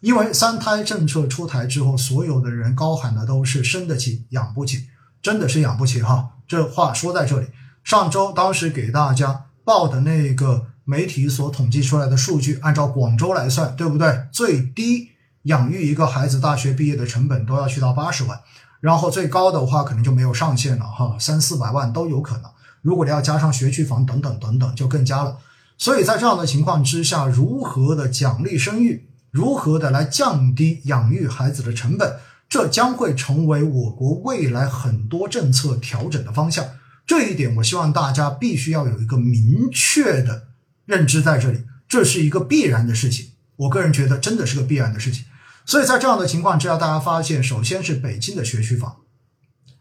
因为三胎政策出台之后，所有的人高喊的都是生得起养不起，真的是养不起哈。这话说在这里，上周当时给大家报的那个媒体所统计出来的数据，按照广州来算，对不对？最低养育一个孩子大学毕业的成本都要去到八十万，然后最高的话可能就没有上限了哈，三四百万都有可能。如果你要加上学区房等等等等，就更加了。所以在这样的情况之下，如何的奖励生育？如何的来降低养育孩子的成本？这将会成为我国未来很多政策调整的方向。这一点，我希望大家必须要有一个明确的认知在这里，这是一个必然的事情。我个人觉得，真的是个必然的事情。所以在这样的情况之下，大家发现，首先是北京的学区房，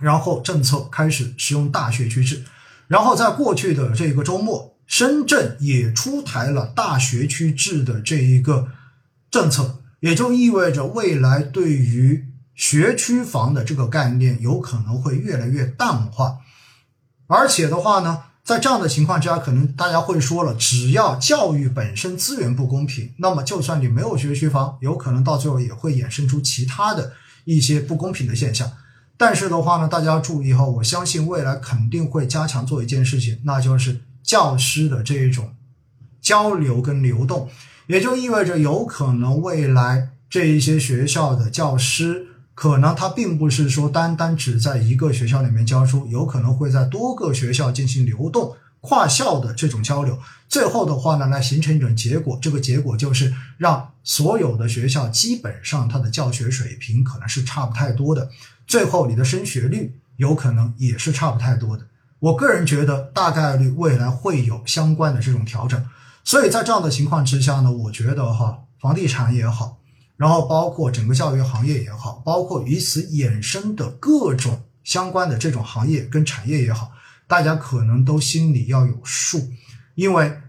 然后政策开始使用大学区制，然后在过去的这个周末，深圳也出台了大学区制的这一个。政策也就意味着未来对于学区房的这个概念有可能会越来越淡化，而且的话呢，在这样的情况之下，可能大家会说了，只要教育本身资源不公平，那么就算你没有学区房，有可能到最后也会衍生出其他的一些不公平的现象。但是的话呢，大家注意哈，我相信未来肯定会加强做一件事情，那就是教师的这一种交流跟流动。也就意味着，有可能未来这一些学校的教师，可能他并不是说单单只在一个学校里面教书，有可能会在多个学校进行流动、跨校的这种交流。最后的话呢，来形成一种结果，这个结果就是让所有的学校基本上它的教学水平可能是差不太多的，最后你的升学率有可能也是差不太多的。我个人觉得，大概率未来会有相关的这种调整。所以在这样的情况之下呢，我觉得哈，房地产也好，然后包括整个教育行业也好，包括与此衍生的各种相关的这种行业跟产业也好，大家可能都心里要有数，因为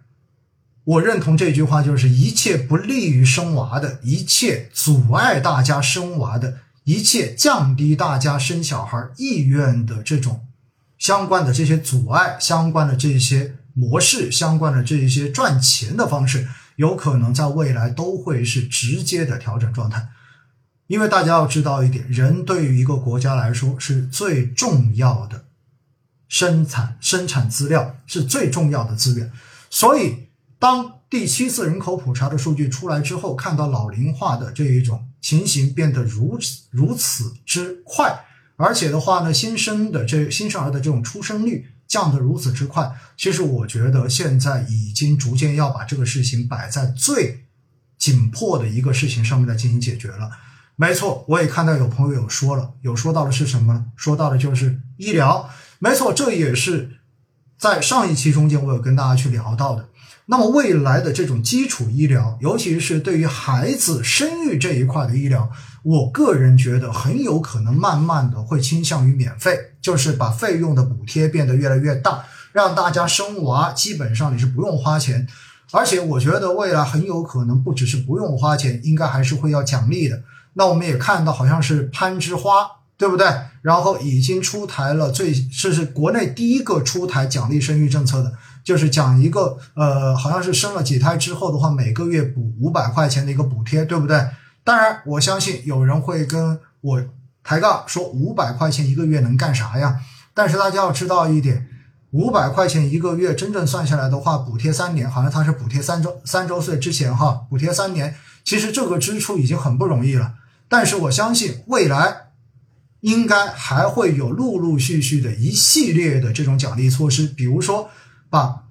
我认同这句话，就是一切不利于生娃的，一切阻碍大家生娃的，一切降低大家生小孩意愿的这种相关的这些阻碍，相关的这些。模式相关的这一些赚钱的方式，有可能在未来都会是直接的调整状态，因为大家要知道一点，人对于一个国家来说是最重要的生产生产资料是最重要的资源，所以当第七次人口普查的数据出来之后，看到老龄化的这一种情形变得如此如此之快，而且的话呢，新生的这新生儿的这种出生率。降得如此之快，其实我觉得现在已经逐渐要把这个事情摆在最紧迫的一个事情上面来进行解决了。没错，我也看到有朋友有说了，有说到的是什么？说到的就是医疗。没错，这也是在上一期中间我有跟大家去聊到的。那么未来的这种基础医疗，尤其是对于孩子生育这一块的医疗，我个人觉得很有可能慢慢的会倾向于免费，就是把费用的补贴变得越来越大，让大家生娃基本上你是不用花钱，而且我觉得未来很有可能不只是不用花钱，应该还是会要奖励的。那我们也看到好像是攀枝花，对不对？然后已经出台了最这是国内第一个出台奖励生育政策的。就是讲一个，呃，好像是生了几胎之后的话，每个月补五百块钱的一个补贴，对不对？当然，我相信有人会跟我抬杠说五百块钱一个月能干啥呀？但是大家要知道一点，五百块钱一个月真正算下来的话，补贴三年，好像它是补贴三周三周岁之前哈，补贴三年，其实这个支出已经很不容易了。但是我相信未来应该还会有陆陆续续的一系列的这种奖励措施，比如说。把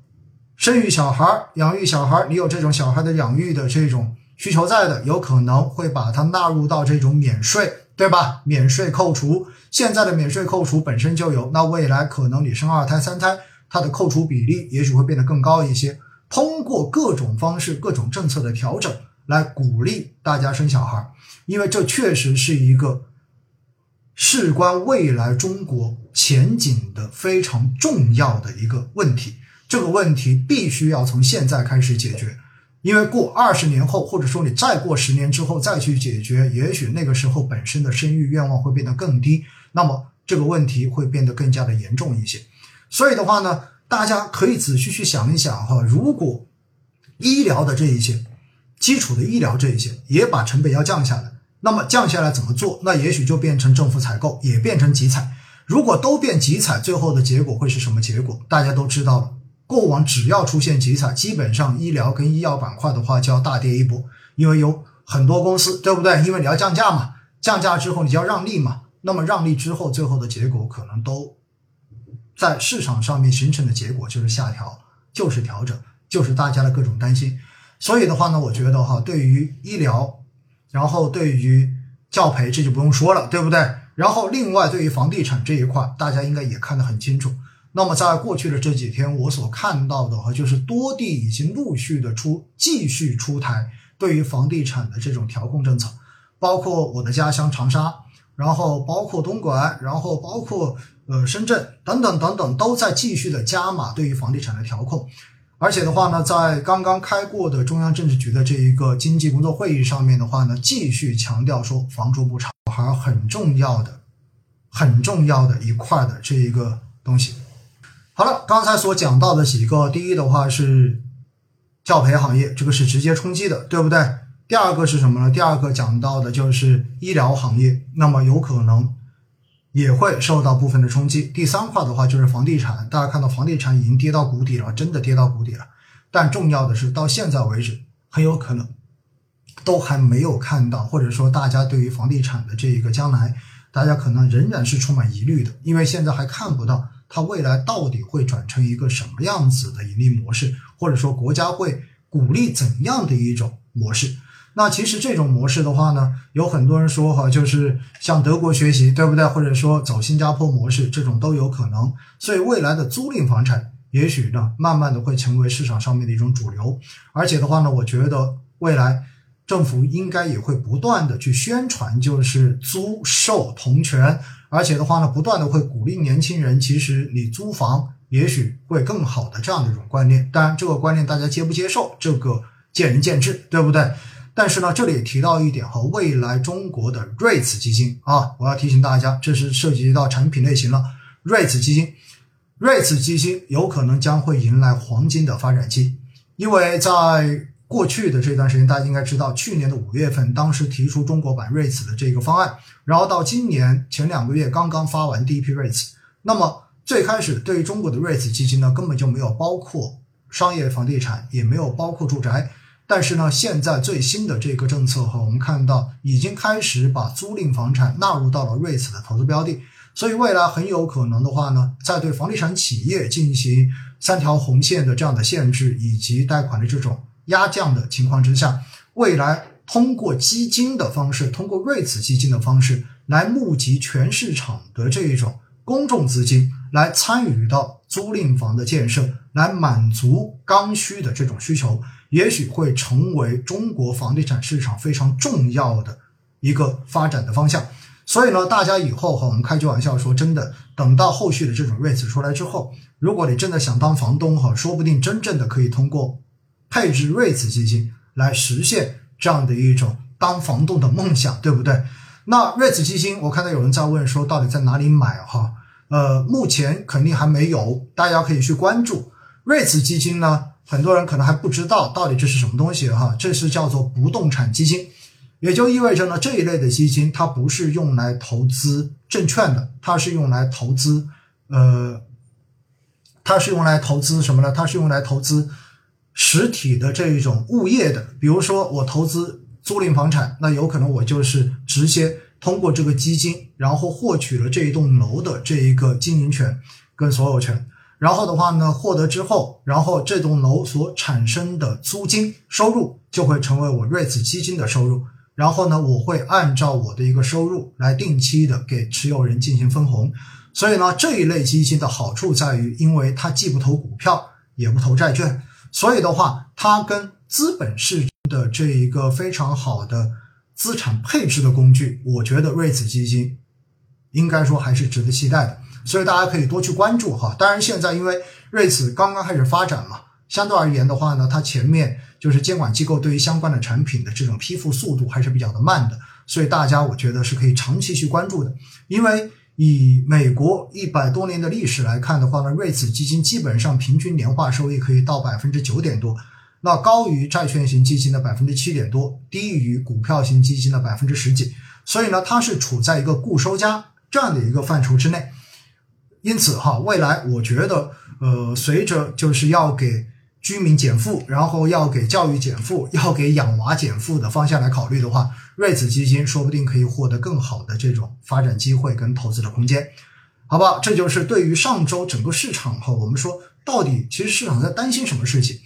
生育小孩、养育小孩，你有这种小孩的养育的这种需求在的，有可能会把它纳入到这种免税，对吧？免税扣除，现在的免税扣除本身就有，那未来可能你生二胎、三胎，它的扣除比例也许会变得更高一些。通过各种方式、各种政策的调整来鼓励大家生小孩，因为这确实是一个事关未来中国前景的非常重要的一个问题。这个问题必须要从现在开始解决，因为过二十年后，或者说你再过十年之后再去解决，也许那个时候本身的生育愿望会变得更低，那么这个问题会变得更加的严重一些。所以的话呢，大家可以仔细去想一想哈，如果医疗的这一些，基础的医疗这一些，也把成本要降下来。那么降下来怎么做？那也许就变成政府采购，也变成集采。如果都变集采，最后的结果会是什么结果？大家都知道了。过往只要出现集采，基本上医疗跟医药板块的话就要大跌一波，因为有很多公司，对不对？因为你要降价嘛，降价之后你就要让利嘛，那么让利之后，最后的结果可能都在市场上面形成的结果就是下调，就是调整，就是大家的各种担心。所以的话呢，我觉得哈，对于医疗，然后对于教培，这就不用说了，对不对？然后另外对于房地产这一块，大家应该也看得很清楚。那么在过去的这几天，我所看到的哈，就是多地已经陆续的出继续出台对于房地产的这种调控政策，包括我的家乡长沙，然后包括东莞，然后包括呃深圳等等等等，都在继续的加码对于房地产的调控。而且的话呢，在刚刚开过的中央政治局的这一个经济工作会议上面的话呢，继续强调说房住不炒还很重要的、很重要的一块的这一个东西。好了，刚才所讲到的几个，第一的话是教培行业，这个是直接冲击的，对不对？第二个是什么呢？第二个讲到的就是医疗行业，那么有可能也会受到部分的冲击。第三块的话就是房地产，大家看到房地产已经跌到谷底了，真的跌到谷底了。但重要的是，到现在为止，很有可能都还没有看到，或者说大家对于房地产的这一个将来，大家可能仍然是充满疑虑的，因为现在还看不到。它未来到底会转成一个什么样子的盈利模式，或者说国家会鼓励怎样的一种模式？那其实这种模式的话呢，有很多人说哈，就是向德国学习，对不对？或者说走新加坡模式，这种都有可能。所以未来的租赁房产，也许呢，慢慢的会成为市场上面的一种主流。而且的话呢，我觉得未来政府应该也会不断的去宣传，就是租售同权。而且的话呢，不断的会鼓励年轻人，其实你租房也许会更好的这样的一种观念。当然，这个观念大家接不接受，这个见仁见智，对不对？但是呢，这里也提到一点哈，未来中国的 REITs 基金啊，我要提醒大家，这是涉及到产品类型了。REITs 基金，REITs 基金有可能将会迎来黄金的发展期，因为在过去的这段时间，大家应该知道，去年的五月份，当时提出中国版 REITs 的这个方案，然后到今年前两个月刚刚发完第一批 REITs。那么最开始对于中国的 REITs 基金呢，根本就没有包括商业房地产，也没有包括住宅。但是呢，现在最新的这个政策哈，我们看到已经开始把租赁房产纳入到了 REITs 的投资标的，所以未来很有可能的话呢，在对房地产企业进行三条红线的这样的限制，以及贷款的这种。压降的情况之下，未来通过基金的方式，通过瑞慈基金的方式来募集全市场的这一种公众资金，来参与到租赁房的建设，来满足刚需的这种需求，也许会成为中国房地产市场非常重要的一个发展的方向。所以呢，大家以后哈，我们开句玩笑说，真的，等到后续的这种瑞慈出来之后，如果你真的想当房东哈，说不定真正的可以通过。配置瑞慈基金来实现这样的一种当房东的梦想，对不对？那瑞慈基金，我看到有人在问说，到底在哪里买？哈，呃，目前肯定还没有，大家可以去关注瑞慈基金呢。很多人可能还不知道到底这是什么东西哈，这是叫做不动产基金，也就意味着呢，这一类的基金它不是用来投资证券的，它是用来投资，呃，它是用来投资什么呢？它是用来投资。实体的这一种物业的，比如说我投资租赁房产，那有可能我就是直接通过这个基金，然后获取了这一栋楼的这一个经营权跟所有权，然后的话呢，获得之后，然后这栋楼所产生的租金收入就会成为我瑞慈基金的收入，然后呢，我会按照我的一个收入来定期的给持有人进行分红，所以呢，这一类基金的好处在于，因为它既不投股票，也不投债券。所以的话，它跟资本市的这一个非常好的资产配置的工具，我觉得瑞慈基金应该说还是值得期待的。所以大家可以多去关注哈。当然，现在因为瑞慈刚刚开始发展嘛，相对而言的话呢，它前面就是监管机构对于相关的产品的这种批复速度还是比较的慢的，所以大家我觉得是可以长期去关注的，因为。以美国一百多年的历史来看的话呢，瑞慈基金基本上平均年化收益可以到百分之九点多。那高于债券型基金的百分之七点多，低于股票型基金的百分之十几，所以呢，它是处在一个固收加这样的一个范畴之内。因此哈，未来我觉得，呃，随着就是要给居民减负，然后要给教育减负，要给养娃减负的方向来考虑的话，瑞子基金说不定可以获得更好的这种发展机会跟投资的空间，好不好？这就是对于上周整个市场哈，我们说到底其实市场在担心什么事情？